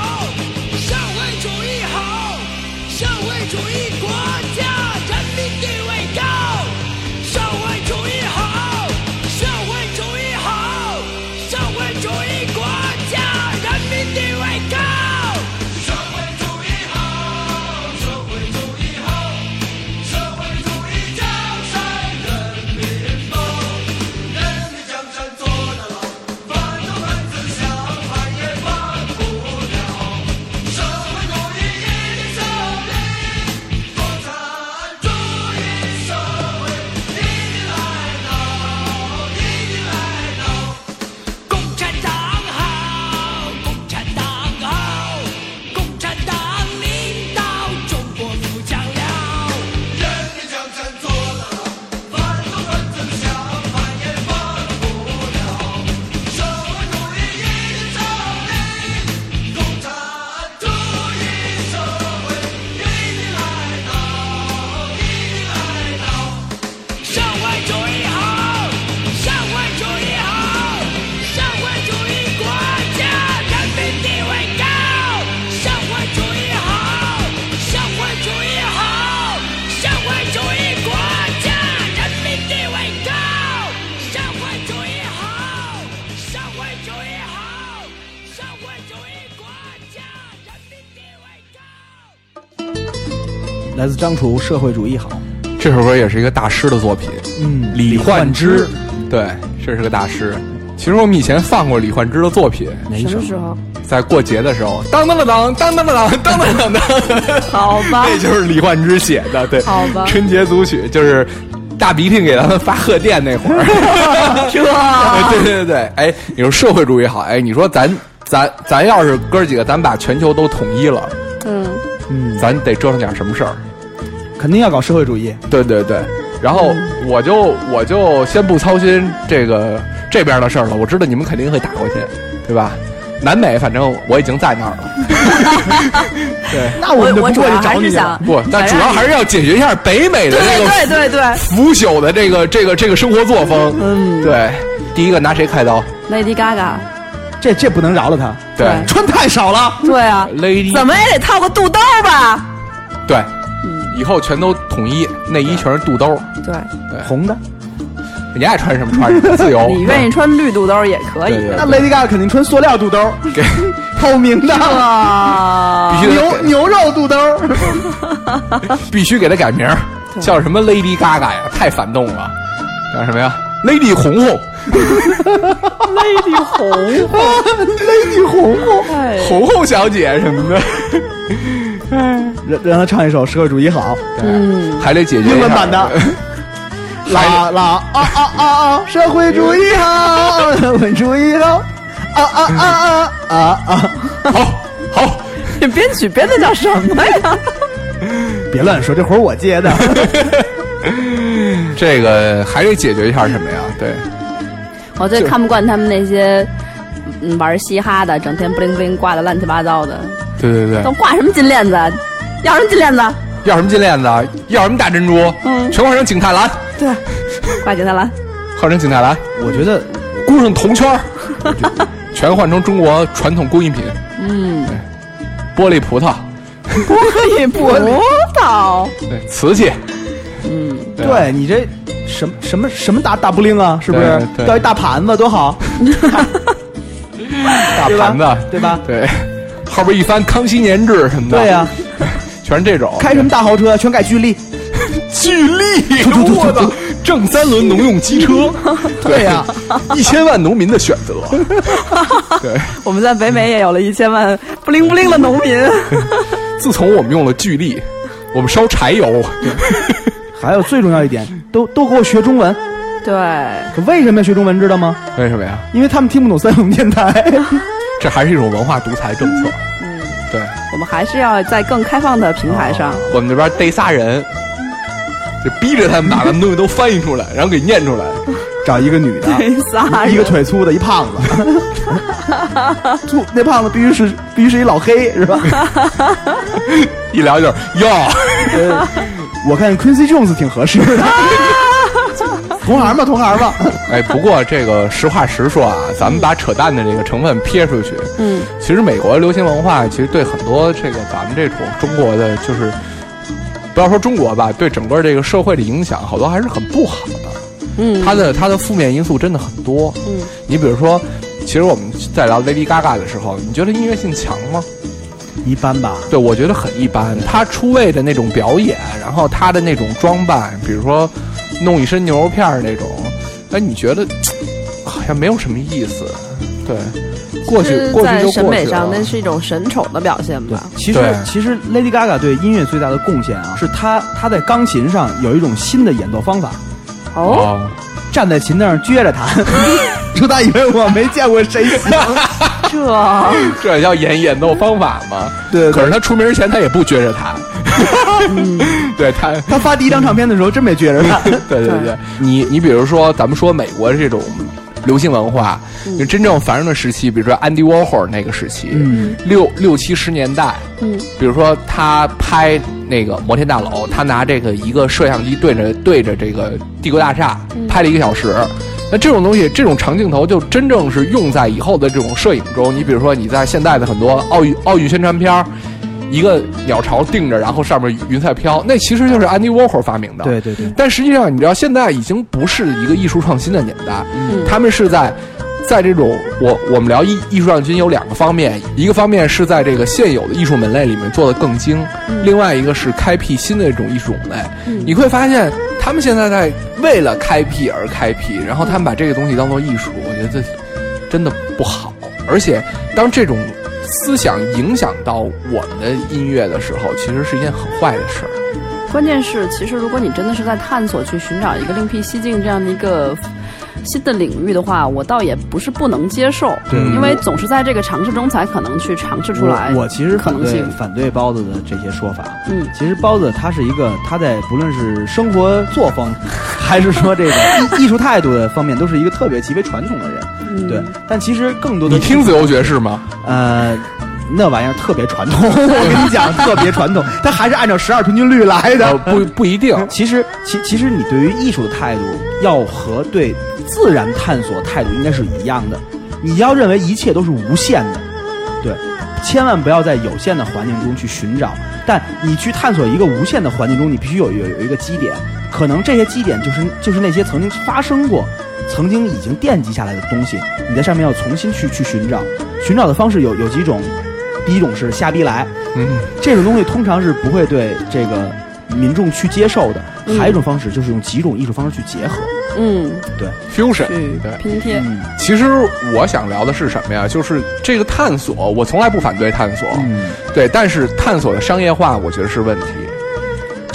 张楚《社会主义好》。这首歌也是一个大师的作品，嗯，李焕之，对，这是个大师。其实我们以前放过李焕之的作品，什么？时候？在过节的时候，当当当当当当当当当当当，好吧，那就是李焕之写的，对，好吧。春节组曲就是大鼻涕给他们发贺电那会儿，这。对对对对，哎，你说社会主义好，哎，你说咱咱咱要是哥几个，咱把全球都统一了，嗯，嗯，咱得折腾点什么事儿？肯定要搞社会主义。对对对，然后我就我就先不操心这个这边的事儿了，我知道你们肯定会打过去，对吧？南美反正我已经在那儿了，对那我们就不我主要过去找你了还是想。不，但主要还是要解决一下北美的这对个对对对腐朽的这个这个这个生活作风。嗯，对，第一个拿谁开刀，Lady Gaga，这这不能饶了他，对对穿太少了。对啊，？Lady，怎么也得套个肚兜吧？对，以后全都统一，内衣全是肚兜，对，红的，你爱穿什么穿什么，自由。你愿意穿绿肚兜也可以那 Lady Gaga 肯定穿塑料肚兜，给透明的，啊 必须得牛牛肉肚兜。必须给他改名，叫什么 Lady Gaga 呀？太反动了，叫什么呀？Lady 红红，Lady 红红，Lady 红红，哎红红小姐什么的，让让他唱一首《社会主义好》，嗯，还得解决一下英文版的。啦啦啊啊啊啊！社会主义好，社会主义好，啊啊啊啊啊啊！好好，你编曲编的叫什么呀？别乱说，这活儿我接的。这个还得解决一下什么呀？对，我最看不惯他们那些嗯玩嘻哈的，整天不灵不灵挂的乱七八糟的，对对对都，挂什么金链子？要什么金链子？要什么金链子？要什么大珍珠？嗯全换成景泰蓝，对，挂景泰蓝。换成景泰蓝，我觉得箍上铜圈儿，全换成中国传统工艺品，嗯，玻璃葡萄，玻璃葡萄。对，瓷器，嗯，对对你这什么什么什么大大不灵啊，是不是对？对掉一大盘子多好，大盘子，对吧？对，后边一翻康熙年制什么的，对呀，全是这种。开什么大豪车全改巨力，巨力，我操！正三轮农用机车，对呀，一千万农民的选择。对，我们在北美也有了一千万不灵不灵的农民。自从我们用了巨力，我们烧柴油，还有最重要一点，都都给我学中文。对，可为什么要学中文？知道吗？为什么呀？因为他们听不懂三种电台。这还是一种文化独裁政策。嗯，对，我们还是要在更开放的平台上。我们这边逮仨人，就逼着他们把咱们东西都翻译出来，然后给念出来。找一个女的，没仨人一个腿粗的，一胖子，粗那胖子必须是必须是一老黑，是吧？一聊就是哟，呃我看 Quincy Jones 挺合适的，同行吧，同行吧。哎，不过这个实话实说啊，咱们把扯淡的这个成分撇出去，嗯，其实美国的流行文化其实对很多这个咱们这种中国的，就是不要说中国吧，对整个这个社会的影响，好多还是很不好的。嗯，它的它的负面因素真的很多。嗯，你比如说，其实我们在聊 Lady Gaga 的时候，你觉得音乐性强吗？一般吧，对，我觉得很一般。她出位的那种表演，然后她的那种装扮，比如说弄一身牛肉片儿那种，哎，你觉得好像没有什么意思。对，过去过去就在审美过去了。上那是一种神丑的表现吧？其实其实 Lady Gaga 对音乐最大的贡献啊，是她她在钢琴上有一种新的演奏方法，哦，哦，站在琴凳上撅着弹，说他以为我没见过谁行。这 这叫演演奏方法吗？对对可是他出名前他也不撅着弹，对他。他发第一张唱片的时候真没觉着他。对对对，你你比如说，咱们说美国这种流行文化，就真正繁荣的时期，比如说 Andy Warhol 那个时期，嗯，六六七十年代，嗯，比如说他拍那个摩天大楼，他拿这个一个摄像机对着对着这个帝国大厦拍了一个小时。那这种东西，这种长镜头就真正是用在以后的这种摄影中。你比如说，你在现在的很多奥运奥运宣传片儿，一个鸟巢定着，然后上面云彩飘，那其实就是 Andy Warhol 发明的。对对对，但实际上，你知道现在已经不是一个艺术创新的年代，嗯他们是在在这种我我们聊艺艺术创新有两个方面，一个方面是在这个现有的艺术门类里面做得更精，另外一个是开辟新的这种艺术种类。你会发现，他们现在在为了开辟而开辟，然后他们把这个东西当做艺术，我觉得这真的不好。而且，当这种思想影响到我们的音乐的时候，其实是一件很坏的事儿。关键是，其实如果你真的是在探索去寻找一个另辟蹊径这样的一个新的领域的话，我倒也不是不能接受，因为总是在这个尝试中才可能去尝试出来我我其实反对可能性。反对包子的这些说法。嗯其实包子他是一个他在不论是生活作风，还是说这个艺艺术态度的方面，都是一个特别极为传统的人。嗯对，但其实更多的你听自由爵士吗？呃。那玩意儿特别传统，我跟你讲，特别传统，它还是按照十二平均律来的。呃，不不一定。其实，其其实你对于艺术的态度，要和对自然探索态度应该是一样的。你要认为一切都是无限的，对，千万不要在有限的环境中去寻找。但你去探索一个无限的环境中，你必须有有有一个基点，可能这些基点就是就是那些曾经发生过、曾经已经奠基下来的东西，你在上面要重新去去寻找。寻找的方式有有几种，第一种是瞎逼来，嗯，这种东西通常是不会对这个民众去接受的。嗯还有一种方式就是用几种艺术方式去结合。嗯，对 fusion 去对。拼贴，嗯其实我想聊的是什么呀？就是这个探索，我从来不反对探索，嗯对，但是探索的商业化，我觉得是问题。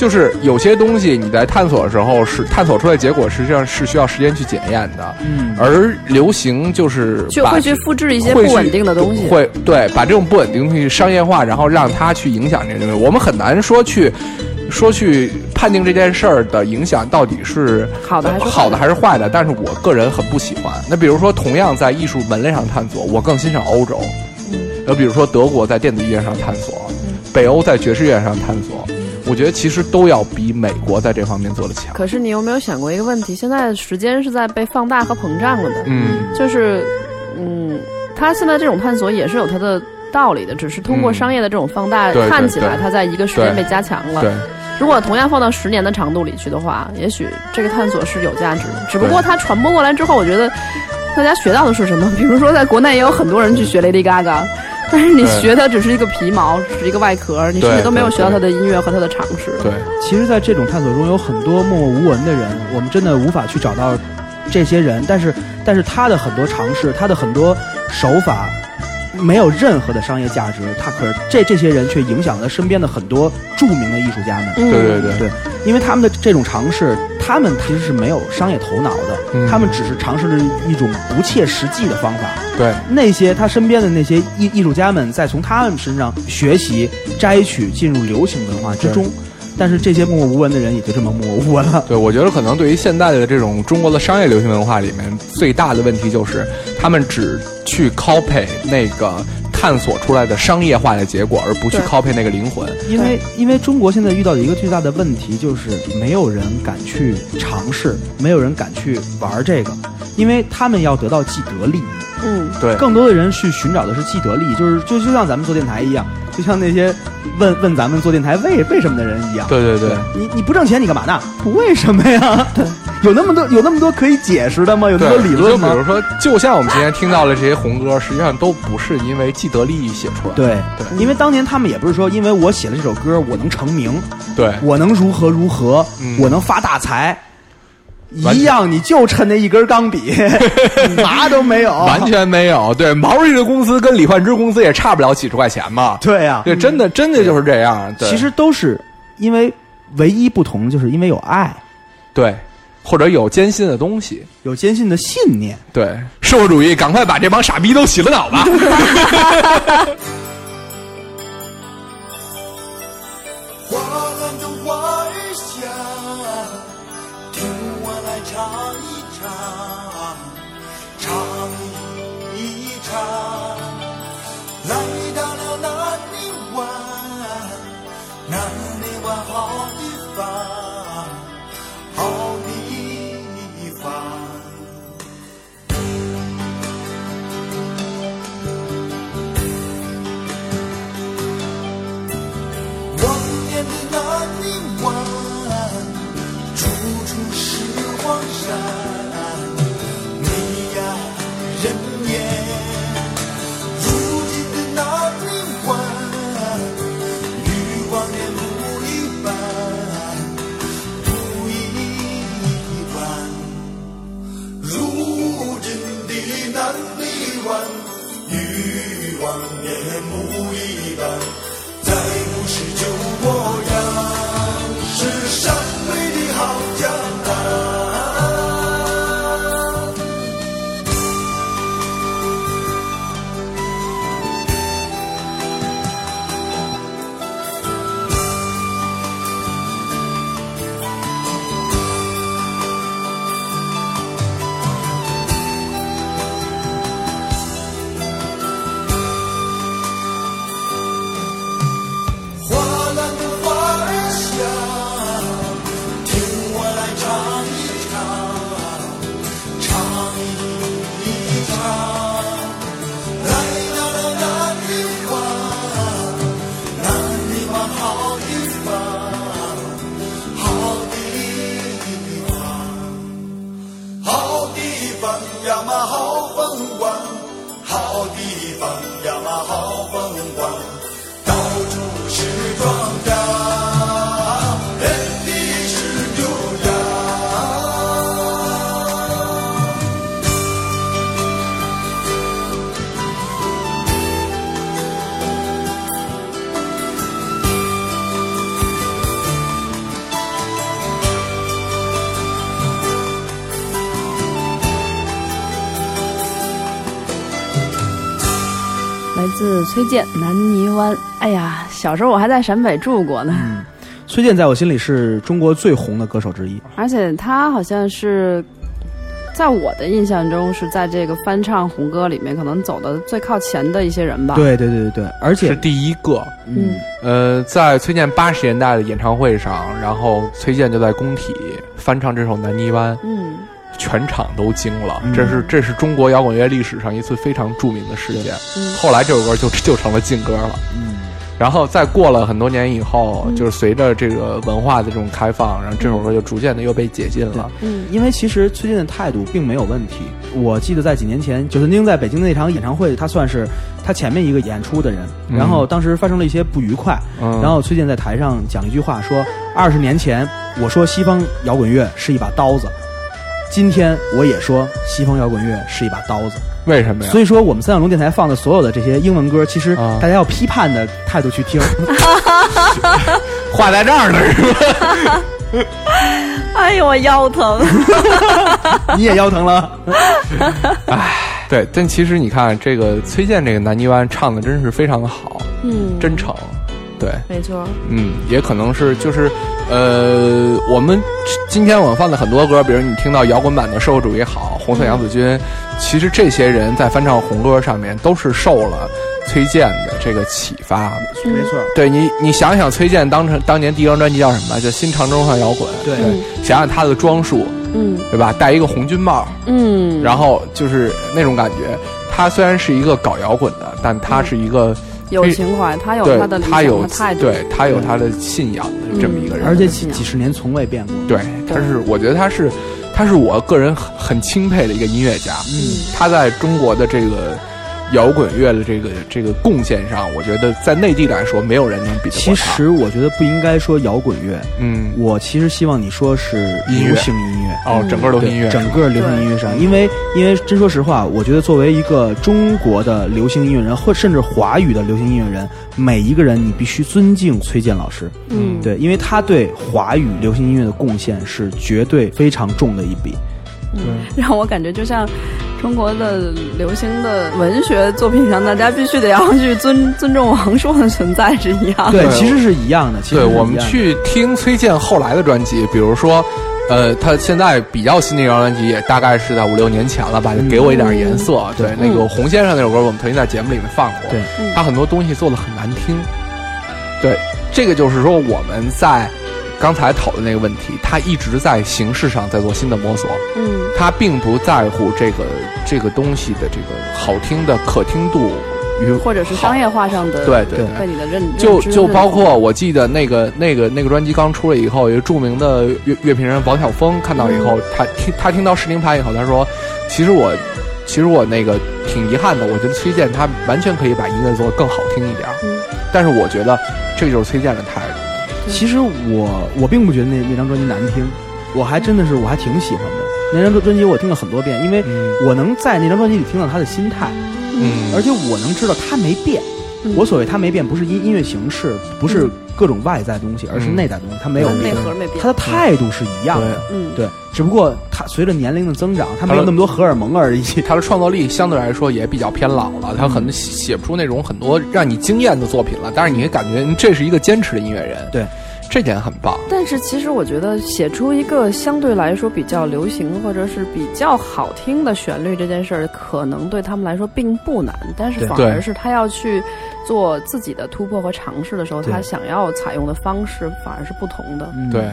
就是有些东西你在探索的时候是探索出来的结果，实际上是需要时间去检验的。嗯而流行就是会去复制一些不稳定的东西。会对把这种不稳定的东西商业化，然后让它去影响这个东西。我们很难说去说去判定这件事儿的影响到底是好的还是坏的好的还是坏的。但是我个人很不喜欢。那比如说，同样在艺术门类上探索，我更欣赏欧洲。嗯呃，比如说德国在电子音乐上探索，北欧在爵士乐上探索，我觉得其实都要比美国在这方面做的强。可是你有没有想过一个问题？现在时间是在被放大和膨胀了的，嗯，就是，嗯，他现在这种探索也是有它的道理的，只是通过嗯商业的这种放大，对对看起来对它在一个时间被加强了。对，如果同样放到十年的长度里去的话，也许这个探索是有价值的。只不过它传播过来之后，我觉得大家学到的是什么？比如说，在国内也有很多人去学 Lady Gaga，但是你学它只是一个皮毛，只是一个外壳，你甚至都没有学到它的音乐和它的常识。对，其实，在这种探索中，有很多默默无闻的人，我们真的无法去找到这些人。但是，但是他的很多尝试，他的很多手法，没有任何的商业价值。他可是这这些人却影响了身边的很多著名的艺术家们。嗯对对对对，因为他们的这种尝试，他们其实是没有商业头脑的，嗯他们只是尝试了一种不切实际的方法。对，那些他身边的那些艺艺术家们，再从他们身上学习、摘取，进入流行文化之中。但是这些默默无闻的人也就这么默默无闻了。对，我觉得可能对于现在的这种中国的商业流行文化里面，最大的问题就是他们只去 copy 那个探索出来的商业化的结果，而不去对 copy 那个灵魂。因为因为中国现在遇到的一个最大的问题就是没有人敢去尝试，没有人敢去玩这个，因为他们要得到既得利益。嗯，对，更多的人去寻找的是既得利益，就是就就像咱们做电台一样，就像那些问问咱们做电台为为什么的人一样。对对对。你你不挣钱你干嘛呢？不为什么呀？有那么多有那么多可以解释的吗？有那么多理论吗就比？如说，就像我们今天听到的这些红歌，实际上都不是因为既得利益写出来的。对对因为当年他们也不是说，因为我写了这首歌，我能成名，对我能如何如何，嗯我能发大财。一样，你就趁那一根钢笔，嘛都没有，完全没有。对，毛利的工资跟李焕之工资也差不了几十块钱嘛。对呀、对，真的真的就是这样。对其实都是因为唯一不同，就是因为有爱，对，或者有坚信的东西。有坚信的信念。对，社会主义，赶快把这帮傻逼都洗了脑吧！放呀嘛好崔健《南泥湾》。哎呀，小时候我还在陕北住过呢，崔健在我心里是中国最红的歌手之一。而且他好像是。在我的印象中，是在这个翻唱红歌里面，可能走的最靠前的一些人吧。对对对对对，而且是第一个。嗯，呃，在崔健八十年代的演唱会上，然后崔健就在工体翻唱这首《南泥湾》，嗯，全场都惊了。嗯。这是这是中国摇滚乐历史上一次非常著名的事件。嗯。后来这首歌就 就成了禁歌了。嗯，然后再过了很多年以后，嗯。就是随着这个文化的这种开放，然后这首歌就逐渐的又被解禁了。嗯因为其实崔健的态度并没有问题。我记得在几年前，就曾经在北京的那场演唱会，他算是他前面一个演出的人，嗯。然后当时发生了一些不愉快，嗯，然后崔健在台上讲了一句话，说二十年前我说西方摇滚乐是一把刀子，今天我也说西方摇滚乐是一把刀子。为什么呀？所以说，我们三角龙电台放的所有的这些英文歌，其实啊大家要批判的态度去听。话在这儿呢，是吧？哎呦，我腰疼。你也腰疼了，哎对，但其实你看，这个崔健这个《南泥湾》唱的真是非常的好，嗯，真诚。对，没错。嗯，也可能是就是，呃，我们今天我们放的很多歌，比如你听到摇滚版的《社会主义好》《红色娘子军》，其实这些人在翻唱红歌上面都是受了崔健的这个启发。没错。对你，你想想崔健当成当年第一张专辑叫什么？叫《新长征上摇滚》。对嗯想想他的装束，嗯对吧？戴一个红军帽，嗯，然后就是那种感觉。他虽然是一个搞摇滚的，但他是一个有情怀，他有他的理他有想和态度。对他有他的信仰的这么一个人。而且几几十年从未变过。对，他是我觉得他是他是我个人很很钦佩的一个音乐家。嗯，他在中国的这个摇滚乐的这个这个贡献上，我觉得在内地来说，没有人能比得其。实我觉得不应该说摇滚乐，嗯，我其实希望你说是流行音乐。哦，整个流行音乐，整个流行音乐上，因为因为真说实话，我觉得作为一个中国的流行音乐人，或甚至华语的流行音乐人，每一个人你必须尊敬崔健老师，嗯，对，因为他对华语流行音乐的贡献是绝对非常重的一笔。让我感觉就像中国的流行的文学作品上，大家必须得要去尊尊重王朔的存在是一样的。对，其实是一样的。其实对，我们去听崔健后来的专辑，比如说，呃，他现在比较新的一张专辑，也大概是在五六年前了吧，就给我一点颜色。对，那个洪先生那首歌，我们曾经在节目里面放过。对嗯他很多东西做的很难听。对，这个就是说我们在刚才讨论那个问题，他一直在形式上在做新的摸索，嗯。他并不在乎这个这个东西的这个好听的可听度与或者是商业化上的对对对。你的认就就包括我记得那个那个那个专辑刚出来以后，有一个著名的乐乐评人王晓峰看到以后，他听他听到试听盘以后，他说：“其实我其实我那个挺遗憾的，我觉得崔健他完全可以把音乐做得更好听一点儿。嗯。但是我觉得这就是崔健的态度。其实我我并不觉得那那张专辑难听，我还真的是我还挺喜欢的。那张专辑我听了很多遍，因为嗯。我能在那张专辑里听到他的心态，嗯。而且我能知道他没变。嗯。我所谓他没变，不是音音乐形式，不是各种外在东西，而是嗯内在东西，他没有内变。核没变。他的态度是一样的，嗯。对，只不过他随着年龄的增长，他没有那么多荷尔蒙而已。他的创造力相对来说也比较偏老了，他可能写不出那种很多让你惊艳的作品了。但是你会感觉嗯这是一个坚持的音乐人，对，这点很棒。但是其实我觉得写出一个相对来说比较流行或者是比较好听的旋律这件事儿，可能对他们来说并不难，但是反而是他要去做自己的突破和尝试的时候，他想要采用的方式反而是不同的。嗯对，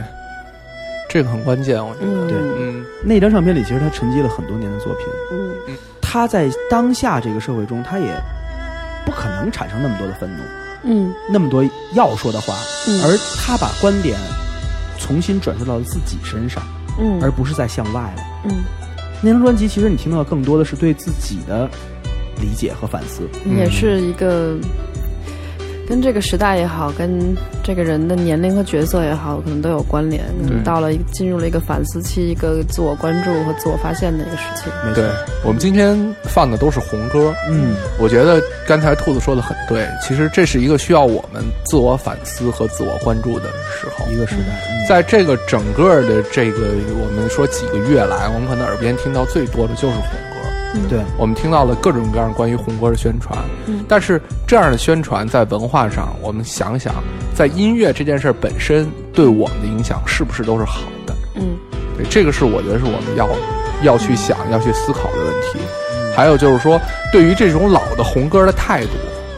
这个很关键，我觉得。嗯，对嗯那张唱片里，其实他沉积了很多年的作品。嗯他在当下这个社会中，他也不可能产生那么多的愤怒，嗯那么多要说的话，嗯而他把观点重新转述到了自己身上，嗯，而不是在向外了。嗯那张专辑其实你听到的更多的是对自己的理解和反思。也是一个跟这个时代也好，跟这个人的年龄和角色也好，可能都有关联。到了一进入了一个反思期，一个自我关注和自我发现的一个时期。没对，我们今天放的都是红歌，嗯，我觉得刚才兔子说的很对，其实这是一个需要我们自我反思和自我关注的时候。一个时代。嗯在这个整个的这个我们说几个月来，我们可能耳边听到最多的就是红歌。对，我们听到了各种各样关于红歌的宣传，嗯。但是这样的宣传在文化上，我们想想，在音乐这件事本身对我们的影响是不是都是好的？嗯。对，这个是我觉得是我们要要去想、要去思考的问题。还有就是说，对于这种老的红歌的态度，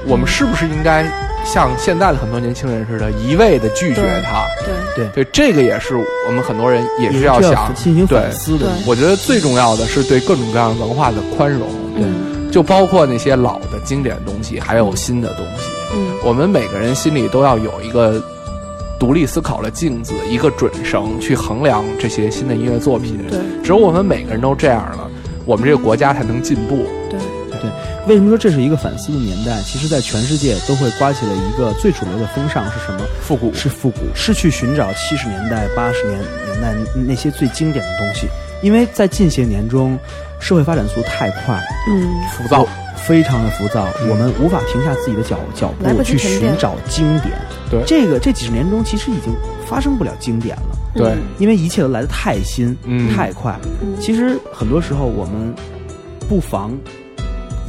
我们是不是应该像现在的很多年轻人似的，一味的拒绝对它？对，对，这个也是我们很多人也是要想进行对反思的。我觉得最重要的是对各种各样文化的宽容，嗯就包括那些老的经典东西，还有新的东西。嗯我们每个人心里都要有一个独立思考的镜子，一个准绳去衡量这些新的音乐作品。对只有我们每个人都这样了，我们这个国家才能进步。对，为什么说这是一个反思的年代？其实，在全世界都会刮起了一个最主流的风尚是什么？复古是复古，是去寻找七十年代、八十年年代那些最经典的东西。因为在近些年中，社会发展速度太快，嗯浮躁，非常的浮躁，我们无法停下自己的脚脚步去寻找经典。对这个这几十年中，其实已经发生不了经典了，对，因为一切都来得太新、嗯太快。嗯其实很多时候，我们不妨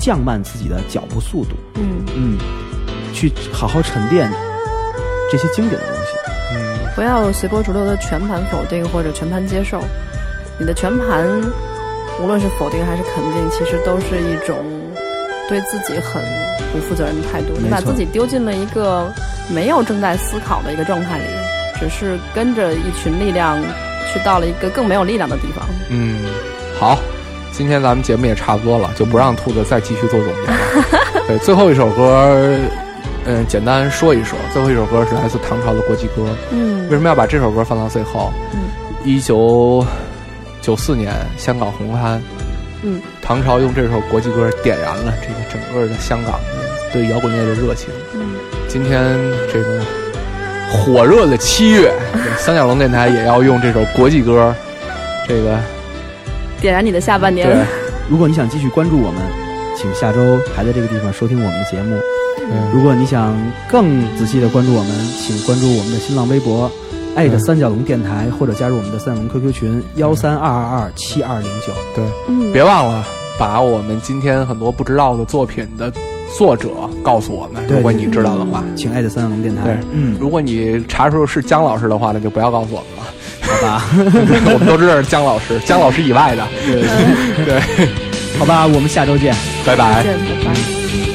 降慢自己的脚步速度，嗯，嗯，去好好沉淀这些经典的东西。嗯，不要随波逐流的全盘否定或者全盘接受，你的全盘无论是否定还是肯定，其实都是一种对自己很不负责任的态度。你把自己丢进了一个没有正在思考的一个状态里，只是跟着一群力量去到了一个更没有力量的地方。嗯，好，今天咱们节目也差不多了，就不让兔子再继续做总结了。对，最后一首歌，嗯，简单说一说，最后一首歌是来自唐朝的国际歌。嗯为什么要把这首歌放到最后？嗯，一九九四年香港红磡，嗯，唐朝用这首国际歌点燃了这个整个的香港的对摇滚乐的热情。嗯今天这个火热的七月，三角龙电台也要用这首国际歌，这个点燃你的下半年。对，如果你想继续关注我们，请下周还在这个地方收听我们的节目。嗯如果你想更仔细的关注我们，请关注我们的新浪微博，艾特三角龙电台，或者加入我们的三角龙 QQ 群幺三二二二七二零九。对，嗯，别忘了把我们今天很多不知道的作品的作者告诉我们，如果你知道的话。请艾特三角龙电台。对嗯，如果你查出是姜老师的话，那就不要告诉我们了。好吧，我们都知道是姜老师，姜老师以外的。对对，好吧，我们下周见。拜拜再。见，拜拜。